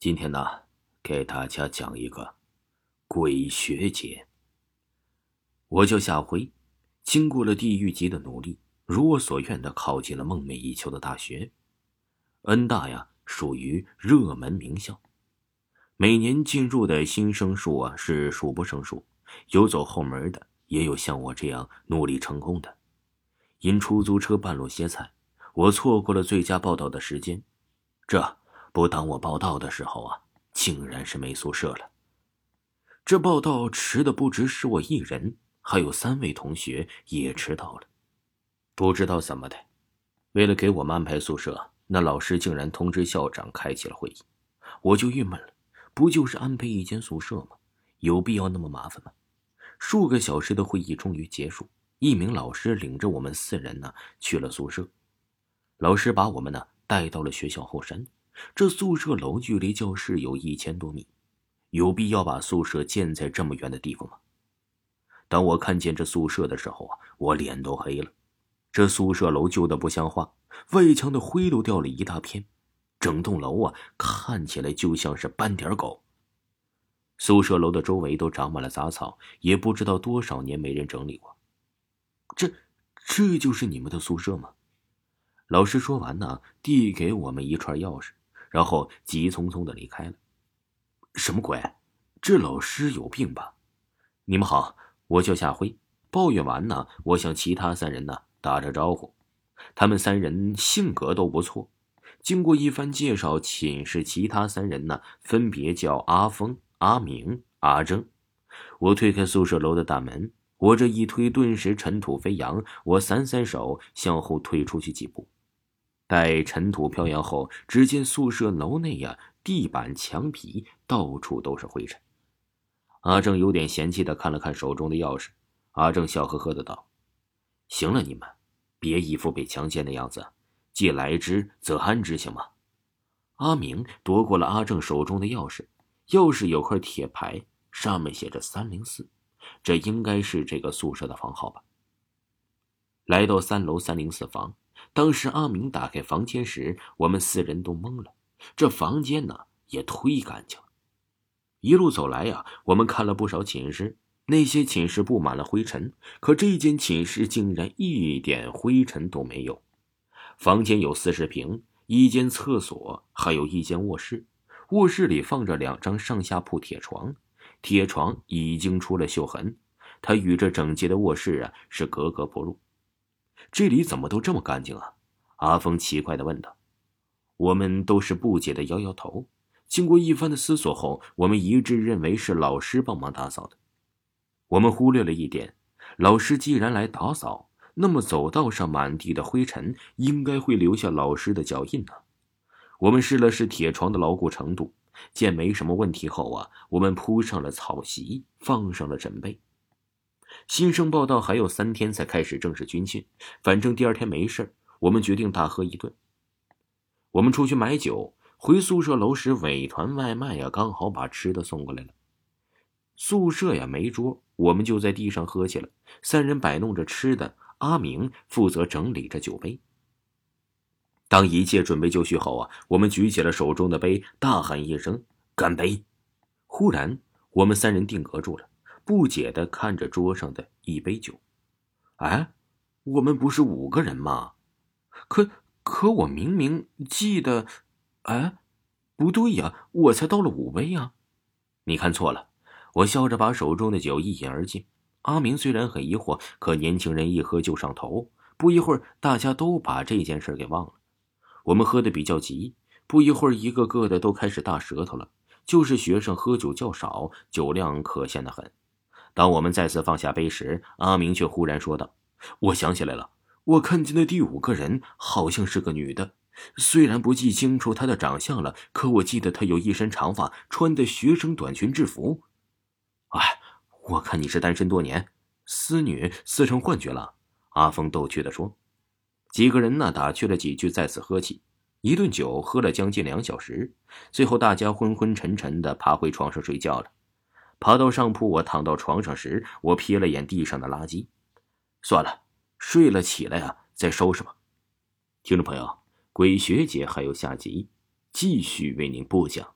今天呢，给大家讲一个鬼学姐。我叫夏辉，经过了地狱级的努力，如我所愿的考进了梦寐以求的大学。恩大呀，属于热门名校，每年进入的新生数啊是数不胜数，有走后门的，也有像我这样努力成功的。因出租车半路歇菜，我错过了最佳报道的时间，这。不当我报道的时候啊，竟然是没宿舍了。这报道迟的不只是我一人，还有三位同学也迟到了。不知道怎么的，为了给我们安排宿舍，那老师竟然通知校长开启了会议。我就郁闷了，不就是安排一间宿舍吗？有必要那么麻烦吗？数个小时的会议终于结束，一名老师领着我们四人呢去了宿舍。老师把我们呢带到了学校后山。这宿舍楼距离教室有一千多米，有必要把宿舍建在这么远的地方吗？当我看见这宿舍的时候啊，我脸都黑了。这宿舍楼旧的不像话，外墙的灰都掉了一大片，整栋楼啊看起来就像是斑点狗。宿舍楼的周围都长满了杂草，也不知道多少年没人整理过。这，这就是你们的宿舍吗？老师说完呢，递给我们一串钥匙。然后急匆匆的离开了。什么鬼？这老师有病吧？你们好，我叫夏辉。抱怨完呢，我向其他三人呢打着招呼。他们三人性格都不错。经过一番介绍，寝室其他三人呢分别叫阿峰、阿明、阿正。我推开宿舍楼的大门，我这一推，顿时尘土飞扬。我散散手，向后退出去几步。待尘土飘扬后，只见宿舍楼内呀，地板、墙皮到处都是灰尘。阿正有点嫌弃的看了看手中的钥匙，阿正笑呵呵的道：“行了，你们别一副被强奸的样子，既来之则安之，行吗？”阿明夺过了阿正手中的钥匙，钥匙有块铁牌，上面写着三零四，这应该是这个宿舍的房号吧。来到三楼三零四房。当时阿明打开房间时，我们四人都懵了。这房间呢也忒干净了。一路走来呀，我们看了不少寝室，那些寝室布满了灰尘，可这间寝室竟然一点灰尘都没有。房间有四十平，一间厕所，还有一间卧室。卧室里放着两张上下铺铁床，铁床已经出了锈痕，它与这整洁的卧室啊是格格不入。这里怎么都这么干净啊？阿峰奇怪的问道。我们都是不解的摇摇头。经过一番的思索后，我们一致认为是老师帮忙打扫的。我们忽略了一点：老师既然来打扫，那么走道上满地的灰尘应该会留下老师的脚印呢。我们试了试铁床的牢固程度，见没什么问题后啊，我们铺上了草席，放上了枕被。新生报道还有三天才开始正式军训，反正第二天没事我们决定大喝一顿。我们出去买酒，回宿舍楼时，美团外卖呀刚好把吃的送过来了。宿舍呀没桌，我们就在地上喝起了。三人摆弄着吃的，阿明负责整理着酒杯。当一切准备就绪后啊，我们举起了手中的杯，大喊一声“干杯”。忽然，我们三人定格住了。不解的看着桌上的一杯酒，哎，我们不是五个人吗？可可我明明记得，哎，不对呀，我才倒了五杯呀！你看错了。我笑着把手中的酒一饮而尽。阿明虽然很疑惑，可年轻人一喝就上头。不一会儿，大家都把这件事给忘了。我们喝的比较急，不一会儿，一个个的都开始大舌头了。就是学生喝酒较少，酒量可现的很。当我们再次放下杯时，阿明却忽然说道：“我想起来了，我看见的第五个人好像是个女的，虽然不记清楚她的长相了，可我记得她有一身长发，穿的学生短裙制服。”哎，我看你是单身多年，思女思成幻觉了。”阿峰逗趣的说。几个人呢打趣了几句，再次喝起，一顿酒喝了将近两小时，最后大家昏昏沉沉的爬回床上睡觉了。爬到上铺，我躺到床上时，我瞥了眼地上的垃圾。算了，睡了起来啊，再收拾吧。听众朋友，鬼学姐还有下集，继续为您播讲。